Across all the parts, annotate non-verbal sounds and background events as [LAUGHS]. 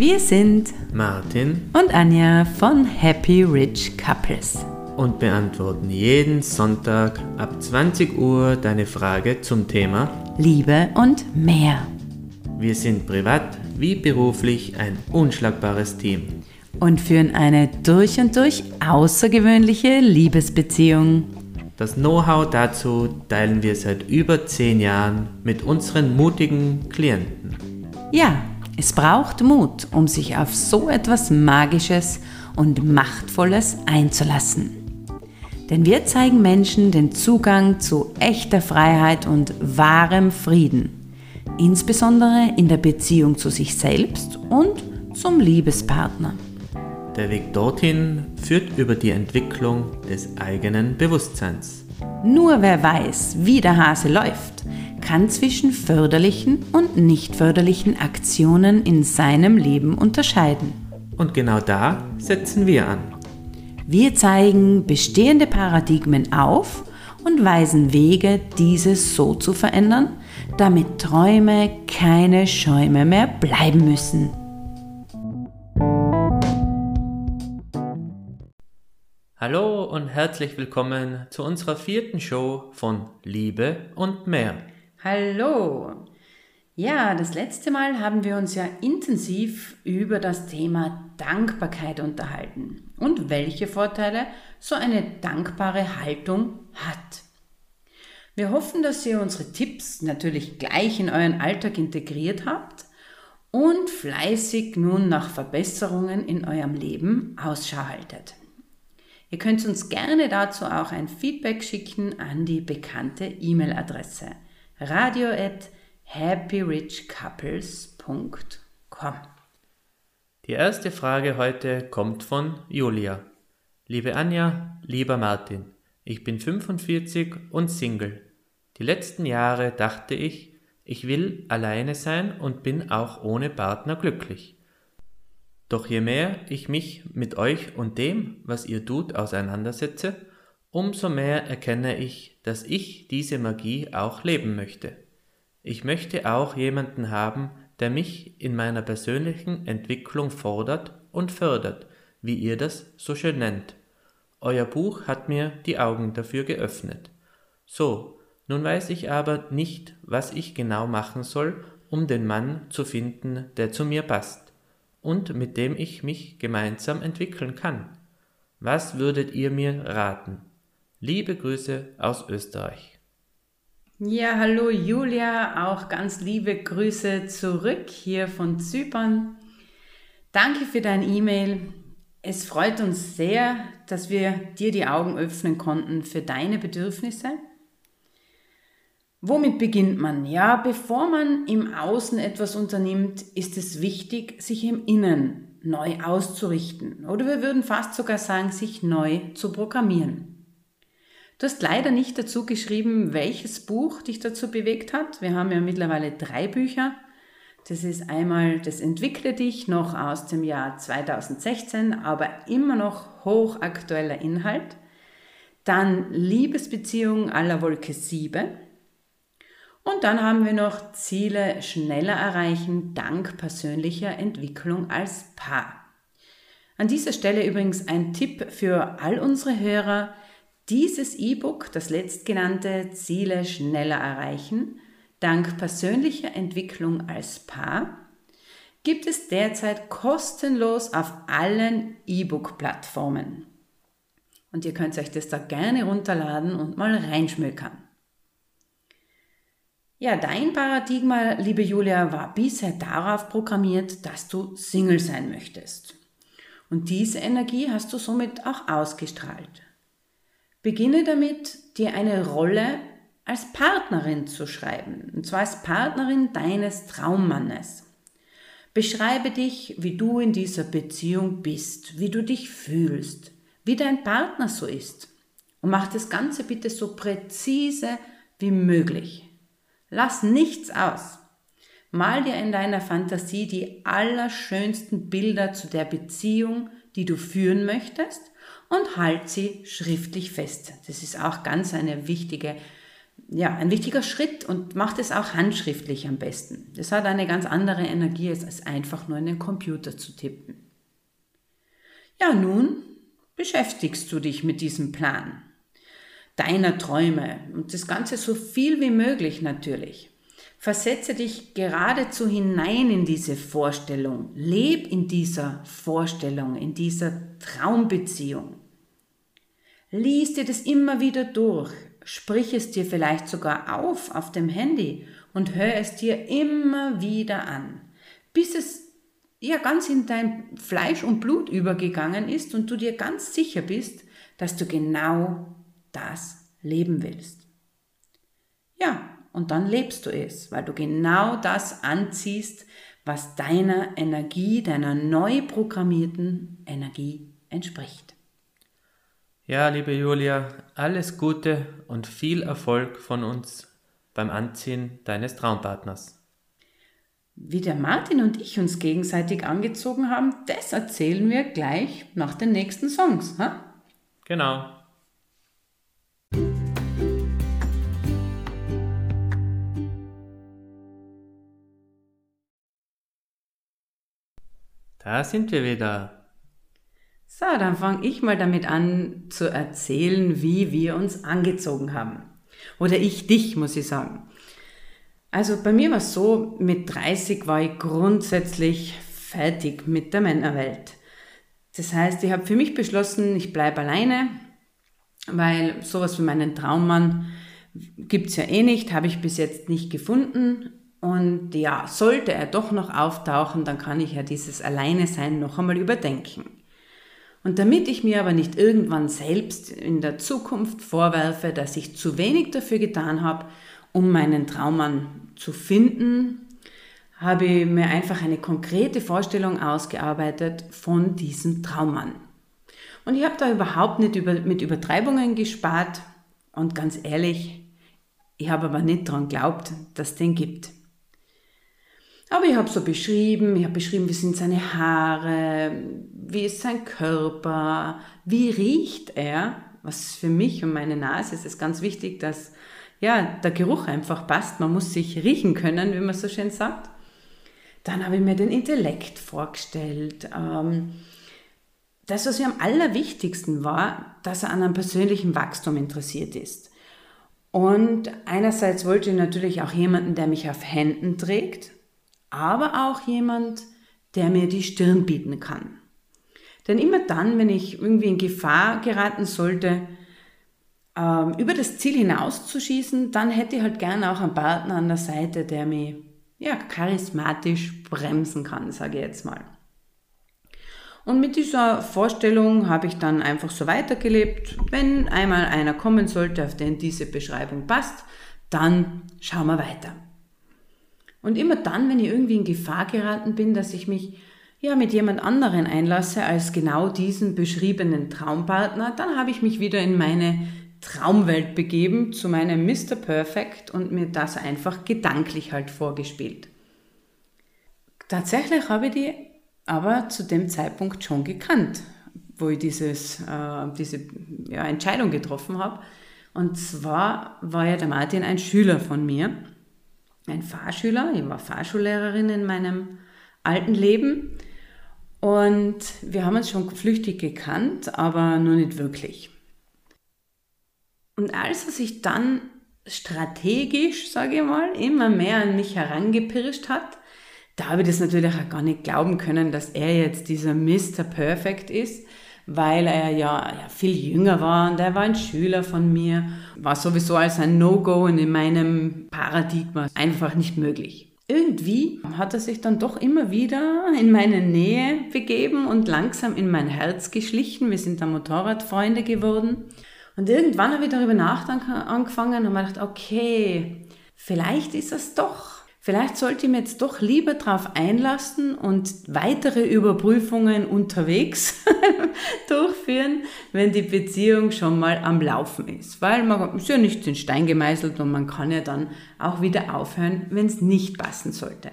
Wir sind Martin und Anja von Happy Rich Couples und beantworten jeden Sonntag ab 20 Uhr deine Frage zum Thema Liebe und mehr. Wir sind privat wie beruflich ein unschlagbares Team und führen eine durch und durch außergewöhnliche Liebesbeziehung. Das Know-how dazu teilen wir seit über 10 Jahren mit unseren mutigen Klienten. Ja, es braucht Mut, um sich auf so etwas Magisches und Machtvolles einzulassen. Denn wir zeigen Menschen den Zugang zu echter Freiheit und wahrem Frieden, insbesondere in der Beziehung zu sich selbst und zum Liebespartner. Der Weg dorthin führt über die Entwicklung des eigenen Bewusstseins. Nur wer weiß, wie der Hase läuft, kann zwischen förderlichen und nicht förderlichen Aktionen in seinem Leben unterscheiden. Und genau da setzen wir an. Wir zeigen bestehende Paradigmen auf und weisen Wege, diese so zu verändern, damit Träume keine Schäume mehr bleiben müssen. Hallo und herzlich willkommen zu unserer vierten Show von Liebe und mehr. Hallo! Ja, das letzte Mal haben wir uns ja intensiv über das Thema Dankbarkeit unterhalten und welche Vorteile so eine dankbare Haltung hat. Wir hoffen, dass ihr unsere Tipps natürlich gleich in euren Alltag integriert habt und fleißig nun nach Verbesserungen in eurem Leben Ausschau haltet. Ihr könnt uns gerne dazu auch ein Feedback schicken an die bekannte E-Mail-Adresse radio at happyrichcouples.com. Die erste Frage heute kommt von Julia. Liebe Anja, lieber Martin, ich bin 45 und Single. Die letzten Jahre dachte ich, ich will alleine sein und bin auch ohne Partner glücklich. Doch je mehr ich mich mit euch und dem, was ihr tut, auseinandersetze, umso mehr erkenne ich, dass ich diese Magie auch leben möchte. Ich möchte auch jemanden haben, der mich in meiner persönlichen Entwicklung fordert und fördert, wie ihr das so schön nennt. Euer Buch hat mir die Augen dafür geöffnet. So, nun weiß ich aber nicht, was ich genau machen soll, um den Mann zu finden, der zu mir passt und mit dem ich mich gemeinsam entwickeln kann. Was würdet ihr mir raten? Liebe Grüße aus Österreich. Ja, hallo Julia, auch ganz liebe Grüße zurück hier von Zypern. Danke für dein E-Mail. Es freut uns sehr, dass wir dir die Augen öffnen konnten für deine Bedürfnisse. Womit beginnt man? Ja, bevor man im Außen etwas unternimmt, ist es wichtig, sich im Innen neu auszurichten. Oder wir würden fast sogar sagen, sich neu zu programmieren. Du hast leider nicht dazu geschrieben, welches Buch dich dazu bewegt hat. Wir haben ja mittlerweile drei Bücher. Das ist einmal Das Entwickle dich noch aus dem Jahr 2016, aber immer noch hochaktueller Inhalt. Dann Liebesbeziehung aller Wolke 7. Und dann haben wir noch Ziele schneller erreichen dank persönlicher Entwicklung als Paar. An dieser Stelle übrigens ein Tipp für all unsere Hörer, dieses E-Book, das letztgenannte Ziele schneller erreichen, dank persönlicher Entwicklung als Paar, gibt es derzeit kostenlos auf allen E-Book-Plattformen. Und ihr könnt euch das da gerne runterladen und mal reinschmökern. Ja, dein Paradigma, liebe Julia, war bisher darauf programmiert, dass du Single sein möchtest. Und diese Energie hast du somit auch ausgestrahlt. Beginne damit, dir eine Rolle als Partnerin zu schreiben, und zwar als Partnerin deines Traummannes. Beschreibe dich, wie du in dieser Beziehung bist, wie du dich fühlst, wie dein Partner so ist. Und mach das Ganze bitte so präzise wie möglich. Lass nichts aus. Mal dir in deiner Fantasie die allerschönsten Bilder zu der Beziehung, die du führen möchtest und halt sie schriftlich fest. Das ist auch ganz eine wichtige ja, ein wichtiger Schritt und macht es auch handschriftlich am besten. Das hat eine ganz andere Energie, als einfach nur in den Computer zu tippen. Ja, nun beschäftigst du dich mit diesem Plan deiner Träume und das Ganze so viel wie möglich natürlich. Versetze dich geradezu hinein in diese Vorstellung. Leb in dieser Vorstellung, in dieser Traumbeziehung. Lies dir das immer wieder durch. Sprich es dir vielleicht sogar auf auf dem Handy und hör es dir immer wieder an, bis es ja ganz in dein Fleisch und Blut übergegangen ist und du dir ganz sicher bist, dass du genau das leben willst. Ja, und dann lebst du es, weil du genau das anziehst, was deiner Energie, deiner neu programmierten Energie entspricht. Ja, liebe Julia, alles Gute und viel Erfolg von uns beim Anziehen deines Traumpartners. Wie der Martin und ich uns gegenseitig angezogen haben, das erzählen wir gleich nach den nächsten Songs. Ha? Genau. Da sind wir wieder. So, dann fange ich mal damit an zu erzählen, wie wir uns angezogen haben. Oder ich dich, muss ich sagen. Also bei mir war es so, mit 30 war ich grundsätzlich fertig mit der Männerwelt. Das heißt, ich habe für mich beschlossen, ich bleibe alleine, weil sowas wie meinen Traummann gibt es ja eh nicht, habe ich bis jetzt nicht gefunden. Und ja, sollte er doch noch auftauchen, dann kann ich ja dieses Alleinesein noch einmal überdenken. Und damit ich mir aber nicht irgendwann selbst in der Zukunft vorwerfe, dass ich zu wenig dafür getan habe, um meinen Traummann zu finden, habe ich mir einfach eine konkrete Vorstellung ausgearbeitet von diesem Traummann. Und ich habe da überhaupt nicht über, mit Übertreibungen gespart und ganz ehrlich, ich habe aber nicht daran geglaubt, dass es den gibt. Aber ich habe so beschrieben, ich habe beschrieben, wie sind seine Haare, wie ist sein Körper, wie riecht er, was für mich und meine Nase ist es ganz wichtig, dass ja, der Geruch einfach passt. Man muss sich riechen können, wie man so schön sagt. Dann habe ich mir den Intellekt vorgestellt. Ähm, das, was mir am allerwichtigsten war, dass er an einem persönlichen Wachstum interessiert ist. Und einerseits wollte ich natürlich auch jemanden, der mich auf Händen trägt, aber auch jemand, der mir die Stirn bieten kann. Denn immer dann, wenn ich irgendwie in Gefahr geraten sollte, ähm, über das Ziel hinauszuschießen, dann hätte ich halt gerne auch einen Partner an der Seite, der mich ja, charismatisch bremsen kann, sage ich jetzt mal. Und mit dieser Vorstellung habe ich dann einfach so weitergelebt. Wenn einmal einer kommen sollte, auf den diese Beschreibung passt, dann schauen wir weiter. Und immer dann, wenn ich irgendwie in Gefahr geraten bin, dass ich mich ja mit jemand anderen einlasse als genau diesen beschriebenen Traumpartner, dann habe ich mich wieder in meine Traumwelt begeben, zu meinem Mr. Perfect und mir das einfach gedanklich halt vorgespielt. Tatsächlich habe ich die aber zu dem Zeitpunkt schon gekannt, wo ich dieses, äh, diese ja, Entscheidung getroffen habe. Und zwar war ja der Martin ein Schüler von mir ein Fahrschüler. Ich war Fahrschullehrerin in meinem alten Leben. Und wir haben uns schon flüchtig gekannt, aber nur nicht wirklich. Und als er sich dann strategisch, sage ich mal, immer mehr an mich herangepirscht hat, da habe ich das natürlich auch gar nicht glauben können, dass er jetzt dieser Mr. Perfect ist, weil er ja, ja viel jünger war und er war ein Schüler von mir, war sowieso als ein No-Go in meinem Paradigma einfach nicht möglich. Irgendwie hat er sich dann doch immer wieder in meine Nähe begeben und langsam in mein Herz geschlichen. Wir sind dann Motorradfreunde geworden. Und irgendwann habe ich darüber nachdenken angefangen und mir gedacht, okay, vielleicht ist es doch Vielleicht sollte ich mir jetzt doch lieber darauf einlassen und weitere Überprüfungen unterwegs [LAUGHS] durchführen, wenn die Beziehung schon mal am Laufen ist. Weil man ist ja nicht in Stein gemeißelt und man kann ja dann auch wieder aufhören, wenn es nicht passen sollte.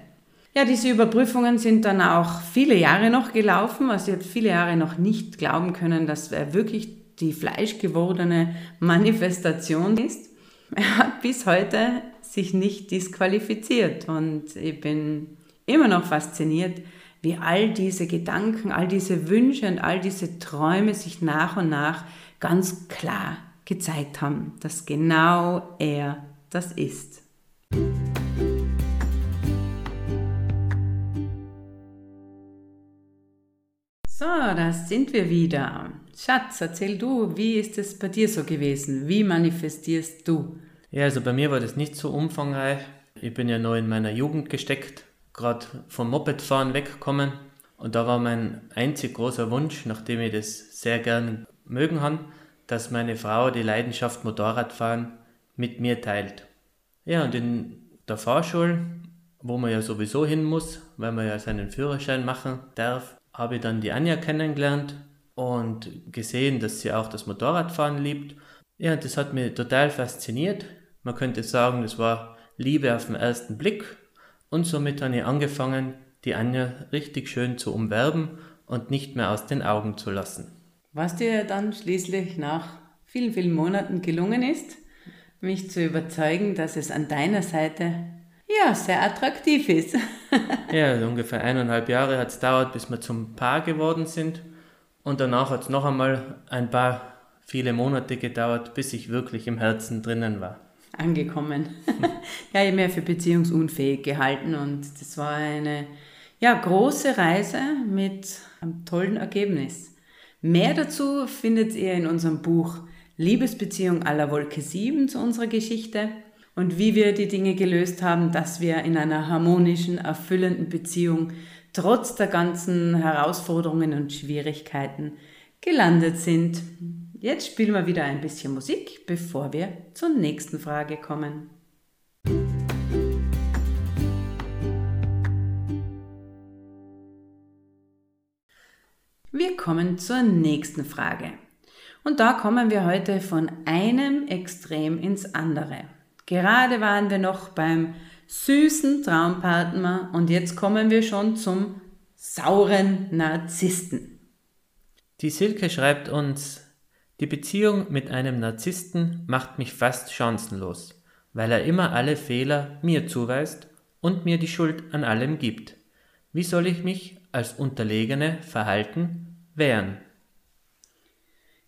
Ja, diese Überprüfungen sind dann auch viele Jahre noch gelaufen. Also ich habe viele Jahre noch nicht glauben können, dass er wirklich die fleischgewordene Manifestation ist. [LAUGHS] Er hat bis heute sich nicht disqualifiziert und ich bin immer noch fasziniert, wie all diese Gedanken, all diese Wünsche und all diese Träume sich nach und nach ganz klar gezeigt haben, dass genau er das ist. So, da sind wir wieder. Schatz, erzähl du, wie ist es bei dir so gewesen? Wie manifestierst du? Ja, also bei mir war das nicht so umfangreich. Ich bin ja noch in meiner Jugend gesteckt, gerade vom Mopedfahren weggekommen. Und da war mein einzig großer Wunsch, nachdem ich das sehr gern mögen habe, dass meine Frau die Leidenschaft Motorradfahren mit mir teilt. Ja, und in der Fahrschule, wo man ja sowieso hin muss, weil man ja seinen Führerschein machen darf, habe ich dann die Anja kennengelernt und gesehen, dass sie auch das Motorradfahren liebt. Ja, das hat mich total fasziniert. Man könnte sagen, das war Liebe auf den ersten Blick. Und somit habe ich angefangen, die Anja richtig schön zu umwerben und nicht mehr aus den Augen zu lassen. Was dir dann schließlich nach vielen, vielen Monaten gelungen ist, mich zu überzeugen, dass es an deiner Seite ja sehr attraktiv ist. [LAUGHS] ja, ungefähr eineinhalb Jahre hat es dauert, bis wir zum Paar geworden sind. Und danach hat es noch einmal ein paar viele Monate gedauert, bis ich wirklich im Herzen drinnen war. Angekommen. [LAUGHS] ja, ich habe mich für beziehungsunfähig gehalten und das war eine ja, große Reise mit einem tollen Ergebnis. Mehr dazu findet ihr in unserem Buch Liebesbeziehung aller Wolke 7 zu unserer Geschichte und wie wir die Dinge gelöst haben, dass wir in einer harmonischen, erfüllenden Beziehung trotz der ganzen Herausforderungen und Schwierigkeiten gelandet sind. Jetzt spielen wir wieder ein bisschen Musik, bevor wir zur nächsten Frage kommen. Wir kommen zur nächsten Frage. Und da kommen wir heute von einem Extrem ins andere. Gerade waren wir noch beim süßen Traumpartner und jetzt kommen wir schon zum sauren Narzissten. Die Silke schreibt uns, die Beziehung mit einem Narzissten macht mich fast chancenlos, weil er immer alle Fehler mir zuweist und mir die Schuld an allem gibt. Wie soll ich mich als Unterlegene verhalten, wehren?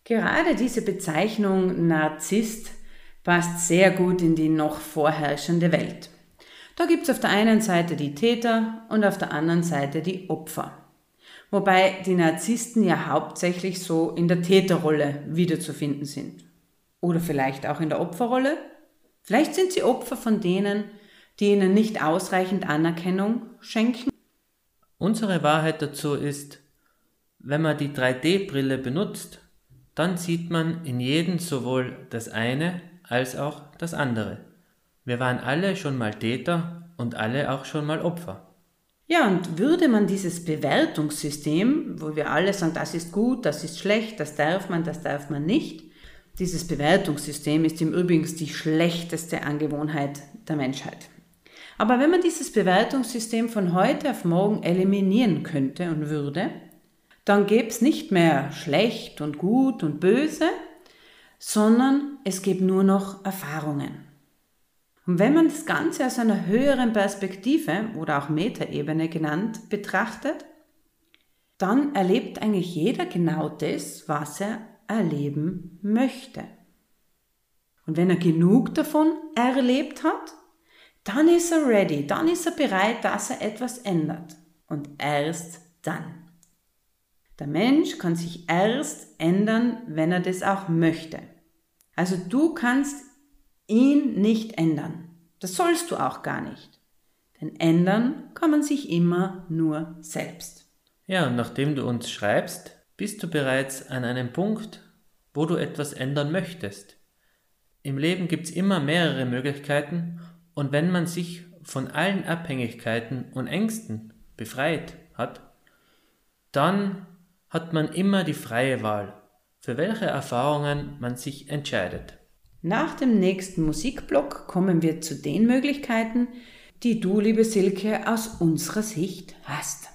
Gerade diese Bezeichnung Narzisst passt sehr gut in die noch vorherrschende Welt. Da gibt es auf der einen Seite die Täter und auf der anderen Seite die Opfer. Wobei die Narzissten ja hauptsächlich so in der Täterrolle wiederzufinden sind. Oder vielleicht auch in der Opferrolle. Vielleicht sind sie Opfer von denen, die ihnen nicht ausreichend Anerkennung schenken. Unsere Wahrheit dazu ist, wenn man die 3D-Brille benutzt, dann sieht man in jedem sowohl das eine als auch das andere. Wir waren alle schon mal Täter und alle auch schon mal Opfer. Ja, und würde man dieses Bewertungssystem, wo wir alle sagen, das ist gut, das ist schlecht, das darf man, das darf man nicht, dieses Bewertungssystem ist im Übrigen die schlechteste Angewohnheit der Menschheit. Aber wenn man dieses Bewertungssystem von heute auf morgen eliminieren könnte und würde, dann gäbe es nicht mehr schlecht und gut und böse, sondern es gibt nur noch Erfahrungen. Und wenn man das Ganze aus einer höheren Perspektive oder auch Metaebene genannt betrachtet, dann erlebt eigentlich jeder genau das, was er erleben möchte. Und wenn er genug davon erlebt hat, dann ist er ready, dann ist er bereit, dass er etwas ändert. Und erst dann. Der Mensch kann sich erst ändern, wenn er das auch möchte. Also du kannst ihn nicht ändern. Das sollst du auch gar nicht. Denn ändern kann man sich immer nur selbst. Ja, und nachdem du uns schreibst, bist du bereits an einem Punkt, wo du etwas ändern möchtest. Im Leben gibt es immer mehrere Möglichkeiten und wenn man sich von allen Abhängigkeiten und Ängsten befreit hat, dann hat man immer die freie Wahl, für welche Erfahrungen man sich entscheidet. Nach dem nächsten Musikblock kommen wir zu den Möglichkeiten, die du, liebe Silke, aus unserer Sicht hast.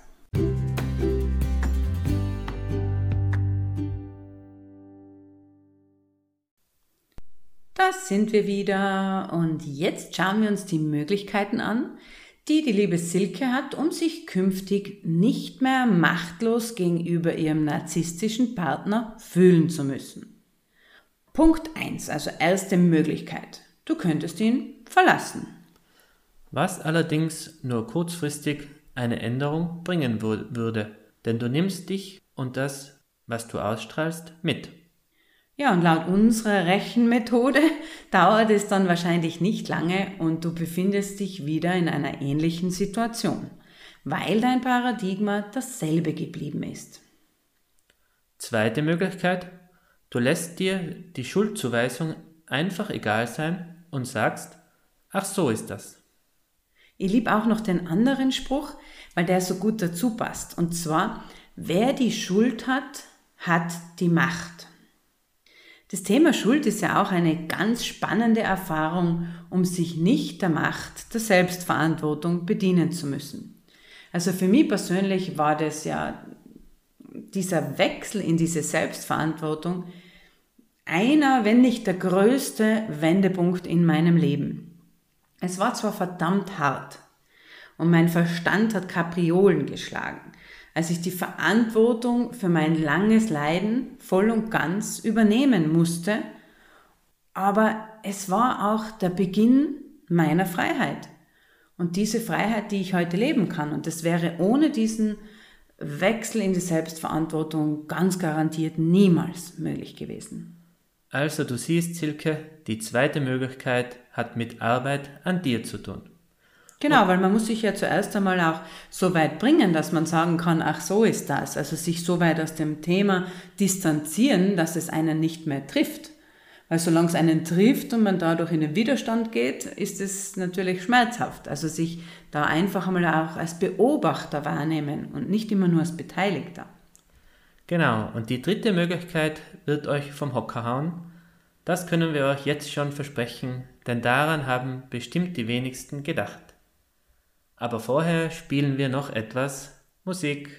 Da sind wir wieder und jetzt schauen wir uns die Möglichkeiten an, die die liebe Silke hat, um sich künftig nicht mehr machtlos gegenüber ihrem narzisstischen Partner fühlen zu müssen. Punkt 1, also erste Möglichkeit. Du könntest ihn verlassen. Was allerdings nur kurzfristig eine Änderung bringen würde, denn du nimmst dich und das, was du ausstrahlst, mit. Ja, und laut unserer Rechenmethode [LAUGHS] dauert es dann wahrscheinlich nicht lange und du befindest dich wieder in einer ähnlichen Situation, weil dein Paradigma dasselbe geblieben ist. Zweite Möglichkeit, du lässt dir die Schuldzuweisung einfach egal sein und sagst, ach so ist das. Ich liebe auch noch den anderen Spruch, weil der so gut dazu passt. Und zwar, wer die Schuld hat, hat die Macht. Das Thema Schuld ist ja auch eine ganz spannende Erfahrung, um sich nicht der Macht der Selbstverantwortung bedienen zu müssen. Also für mich persönlich war das ja dieser Wechsel in diese Selbstverantwortung einer, wenn nicht der größte Wendepunkt in meinem Leben. Es war zwar verdammt hart und mein Verstand hat Kapriolen geschlagen, als ich die Verantwortung für mein langes Leiden voll und ganz übernehmen musste. Aber es war auch der Beginn meiner Freiheit. Und diese Freiheit, die ich heute leben kann. Und das wäre ohne diesen Wechsel in die Selbstverantwortung ganz garantiert niemals möglich gewesen. Also du siehst, Silke, die zweite Möglichkeit hat mit Arbeit an dir zu tun. Genau, weil man muss sich ja zuerst einmal auch so weit bringen, dass man sagen kann, ach so ist das. Also sich so weit aus dem Thema distanzieren, dass es einen nicht mehr trifft. Weil solange es einen trifft und man dadurch in den Widerstand geht, ist es natürlich schmerzhaft. Also sich da einfach einmal auch als Beobachter wahrnehmen und nicht immer nur als Beteiligter. Genau, und die dritte Möglichkeit wird euch vom Hocker hauen. Das können wir euch jetzt schon versprechen, denn daran haben bestimmt die wenigsten gedacht. Aber vorher spielen wir noch etwas Musik.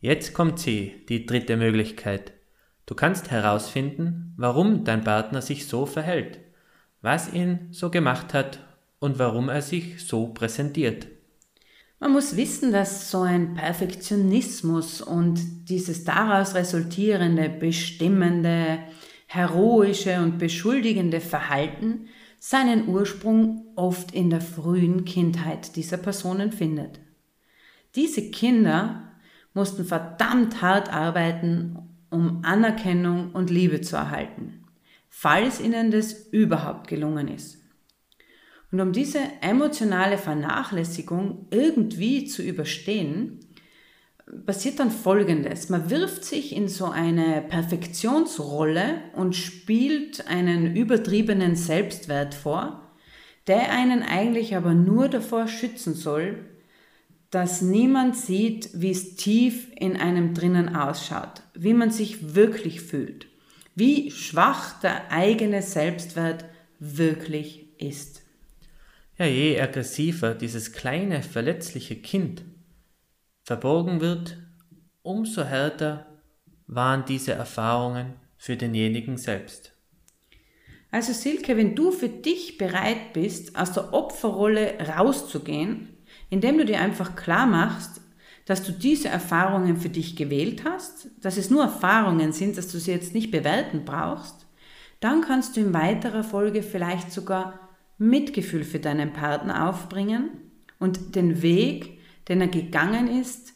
Jetzt kommt sie, die dritte Möglichkeit. Du kannst herausfinden, warum dein Partner sich so verhält, was ihn so gemacht hat und warum er sich so präsentiert. Man muss wissen, dass so ein Perfektionismus und dieses daraus resultierende, bestimmende, heroische und beschuldigende Verhalten seinen Ursprung oft in der frühen Kindheit dieser Personen findet. Diese Kinder mussten verdammt hart arbeiten, um Anerkennung und Liebe zu erhalten, falls ihnen das überhaupt gelungen ist. Und um diese emotionale Vernachlässigung irgendwie zu überstehen, passiert dann Folgendes. Man wirft sich in so eine Perfektionsrolle und spielt einen übertriebenen Selbstwert vor, der einen eigentlich aber nur davor schützen soll, dass niemand sieht, wie es tief in einem drinnen ausschaut, wie man sich wirklich fühlt, wie schwach der eigene Selbstwert wirklich ist. Ja, je aggressiver dieses kleine, verletzliche Kind verborgen wird, umso härter waren diese Erfahrungen für denjenigen selbst. Also Silke, wenn du für dich bereit bist, aus der Opferrolle rauszugehen, indem du dir einfach klar machst, dass du diese Erfahrungen für dich gewählt hast, dass es nur Erfahrungen sind, dass du sie jetzt nicht bewerten brauchst, dann kannst du in weiterer Folge vielleicht sogar Mitgefühl für deinen Partner aufbringen und den Weg, den er gegangen ist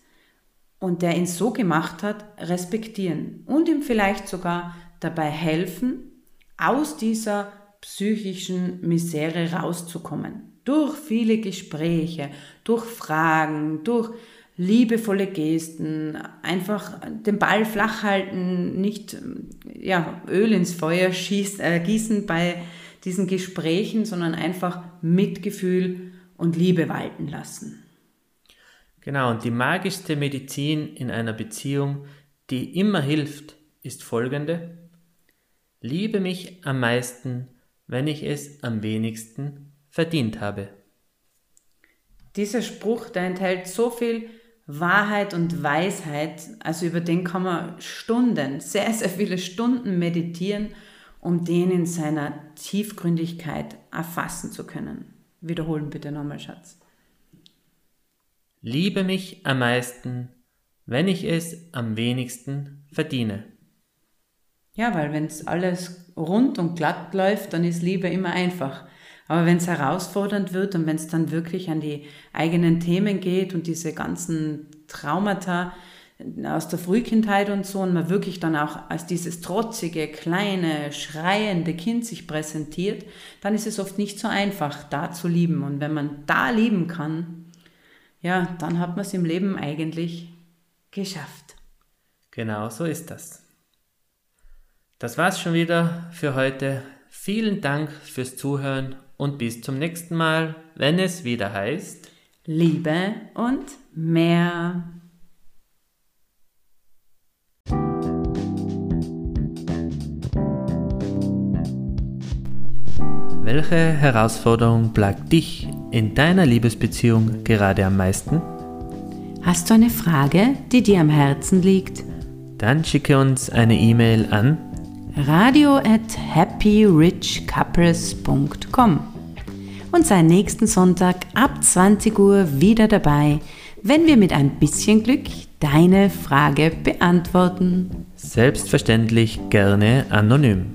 und der ihn so gemacht hat, respektieren und ihm vielleicht sogar dabei helfen, aus dieser psychischen Misere rauszukommen. Durch viele Gespräche, durch Fragen, durch liebevolle Gesten, einfach den Ball flach halten, nicht ja, Öl ins Feuer schießen, äh, gießen bei diesen Gesprächen, sondern einfach Mitgefühl und Liebe walten lassen. Genau, und die magischste Medizin in einer Beziehung, die immer hilft, ist folgende. Liebe mich am meisten, wenn ich es am wenigsten verdient habe. Dieser Spruch, der enthält so viel Wahrheit und Weisheit, also über den kann man Stunden, sehr, sehr viele Stunden meditieren, um den in seiner Tiefgründigkeit erfassen zu können. Wiederholen bitte nochmal, Schatz. Liebe mich am meisten, wenn ich es am wenigsten verdiene. Ja, weil wenn es alles rund und glatt läuft, dann ist Liebe immer einfach. Aber wenn es herausfordernd wird und wenn es dann wirklich an die eigenen Themen geht und diese ganzen Traumata aus der Frühkindheit und so und man wirklich dann auch als dieses trotzige, kleine, schreiende Kind sich präsentiert, dann ist es oft nicht so einfach, da zu lieben. Und wenn man da lieben kann, ja, dann hat man es im Leben eigentlich geschafft. Genau so ist das. Das war's schon wieder für heute. Vielen Dank fürs Zuhören und bis zum nächsten Mal, wenn es wieder heißt Liebe und mehr. Welche Herausforderung plagt dich in deiner Liebesbeziehung gerade am meisten? Hast du eine Frage, die dir am Herzen liegt? Dann schicke uns eine E-Mail an radio at happyrichcouples.com und sei nächsten Sonntag ab 20 Uhr wieder dabei, wenn wir mit ein bisschen Glück deine Frage beantworten. Selbstverständlich gerne anonym.